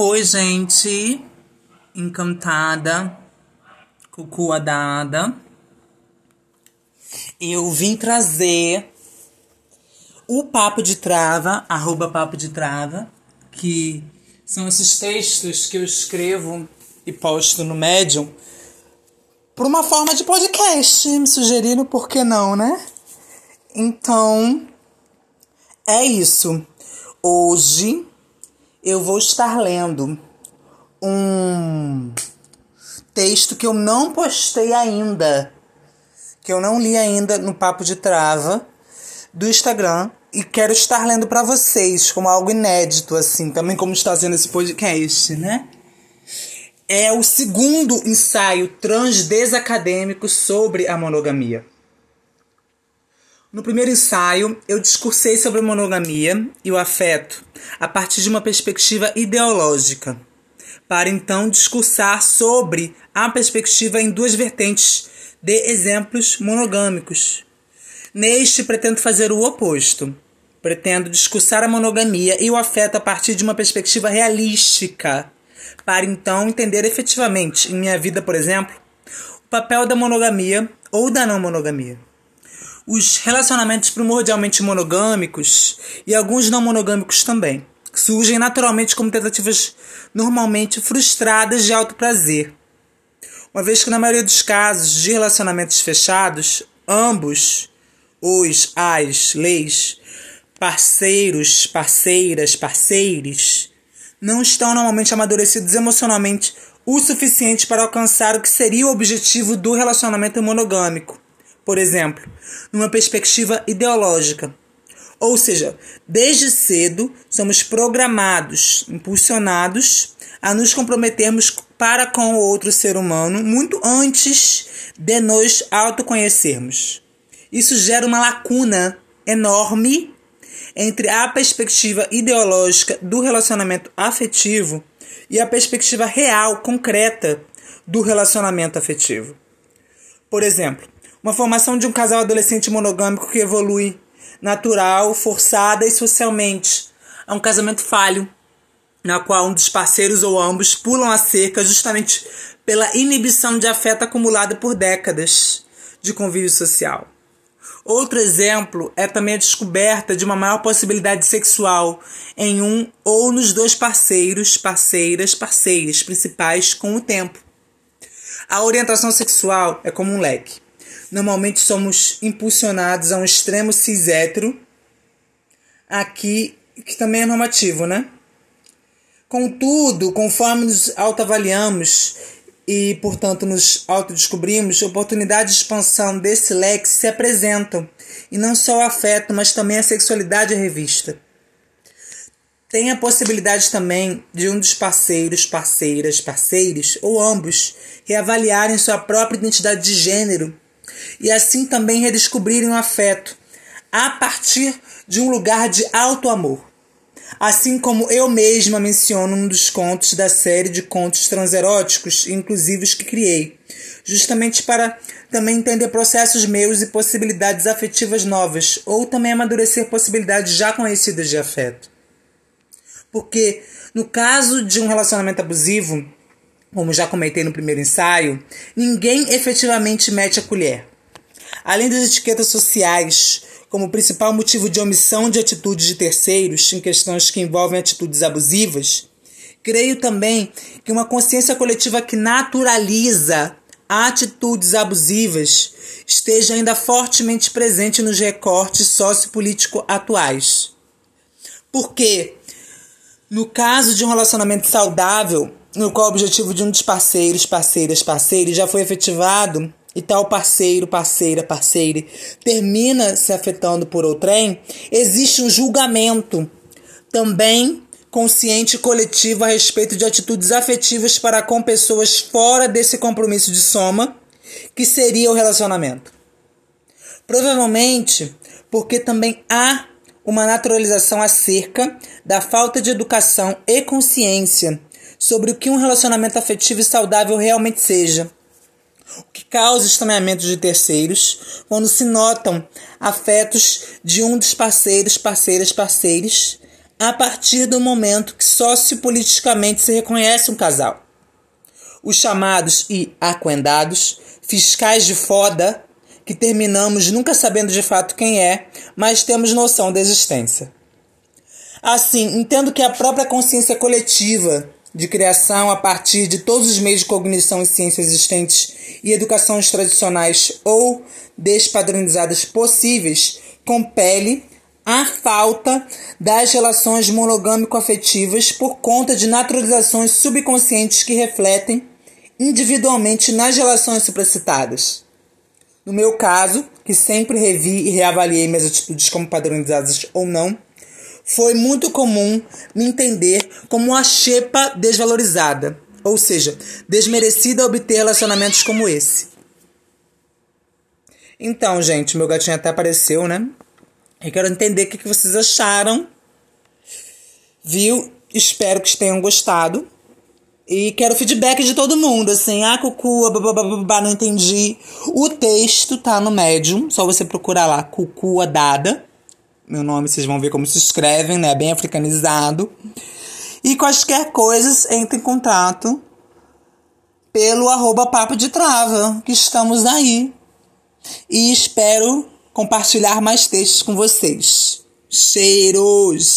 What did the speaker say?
Oi, gente. Encantada. Cucuadada. Eu vim trazer o Papo de Trava, arroba Papo de Trava, que são esses textos que eu escrevo e posto no Medium por uma forma de podcast. Me sugeriram, por que não, né? Então, é isso. Hoje eu vou estar lendo um texto que eu não postei ainda, que eu não li ainda no Papo de Trava do Instagram e quero estar lendo para vocês como algo inédito assim, também como está sendo esse podcast, né? É o segundo ensaio transdesacadêmico sobre a monogamia. No primeiro ensaio, eu discursei sobre a monogamia e o afeto a partir de uma perspectiva ideológica, para então discursar sobre a perspectiva em duas vertentes de exemplos monogâmicos. Neste, pretendo fazer o oposto. Pretendo discursar a monogamia e o afeto a partir de uma perspectiva realística, para então entender efetivamente, em minha vida, por exemplo, o papel da monogamia ou da não monogamia os relacionamentos primordialmente monogâmicos e alguns não monogâmicos também surgem naturalmente como tentativas normalmente frustradas de alto prazer. Uma vez que na maioria dos casos de relacionamentos fechados, ambos, os, as, leis, parceiros, parceiras, parceiros, não estão normalmente amadurecidos emocionalmente o suficiente para alcançar o que seria o objetivo do relacionamento monogâmico por exemplo, numa perspectiva ideológica. Ou seja, desde cedo somos programados, impulsionados a nos comprometermos para com o outro ser humano muito antes de nos autoconhecermos. Isso gera uma lacuna enorme entre a perspectiva ideológica do relacionamento afetivo e a perspectiva real, concreta do relacionamento afetivo. Por exemplo, uma formação de um casal adolescente monogâmico que evolui natural, forçada e socialmente a um casamento falho, na qual um dos parceiros ou ambos pulam a cerca justamente pela inibição de afeto acumulado por décadas de convívio social. Outro exemplo é também a descoberta de uma maior possibilidade sexual em um ou nos dois parceiros, parceiras, parceiras principais com o tempo. A orientação sexual é como um leque normalmente somos impulsionados a um extremo cis hétero, aqui, que também é normativo, né? Contudo, conforme nos autoavaliamos e, portanto, nos autodescobrimos, oportunidades de expansão desse leque se apresentam, e não só o afeto, mas também a sexualidade é revista. Tem a possibilidade também de um dos parceiros, parceiras, parceiros ou ambos reavaliarem sua própria identidade de gênero e assim também redescobrirem o afeto a partir de um lugar de alto amor. Assim como eu mesma menciono um dos contos da série de contos transeróticos inclusivos que criei, justamente para também entender processos meus e possibilidades afetivas novas, ou também amadurecer possibilidades já conhecidas de afeto. Porque no caso de um relacionamento abusivo, como já comentei no primeiro ensaio, ninguém efetivamente mete a colher. Além das etiquetas sociais como principal motivo de omissão de atitudes de terceiros em questões que envolvem atitudes abusivas, creio também que uma consciência coletiva que naturaliza atitudes abusivas esteja ainda fortemente presente nos recortes sociopolíticos atuais. Porque, no caso de um relacionamento saudável, no qual o objetivo de um dos parceiros, parceiras, parceiros já foi efetivado e tal parceiro, parceira, parceire termina se afetando por outrem, existe um julgamento também consciente e coletivo a respeito de atitudes afetivas para com pessoas fora desse compromisso de soma, que seria o relacionamento. Provavelmente porque também há uma naturalização acerca da falta de educação e consciência sobre o que um relacionamento afetivo e saudável realmente seja. O que causa estranhamento de terceiros quando se notam afetos de um dos parceiros, parceiras, parceiros a partir do momento que sociopoliticamente se reconhece um casal. Os chamados e aquendados, fiscais de foda, que terminamos nunca sabendo de fato quem é, mas temos noção da existência. Assim, entendo que a própria consciência coletiva de criação a partir de todos os meios de cognição e ciência existentes e educações tradicionais ou despadronizadas possíveis compele a falta das relações monogâmico-afetivas por conta de naturalizações subconscientes que refletem individualmente nas relações supracitadas. No meu caso, que sempre revi e reavaliei minhas atitudes como padronizadas ou não, foi muito comum me entender como uma xepa desvalorizada, ou seja, desmerecida a obter relacionamentos como esse. Então, gente, meu gatinho até apareceu, né? Eu quero entender o que vocês acharam. Viu? Espero que tenham gostado. E quero feedback de todo mundo, assim, ah, cucu, babababá, não entendi. O texto tá no Medium, só você procurar lá, cucu dada. Meu nome, vocês vão ver como se escrevem, né? Bem africanizado. E quaisquer coisas, entre em contato pelo arroba papo de trava, que estamos aí. E espero compartilhar mais textos com vocês. Cheiros!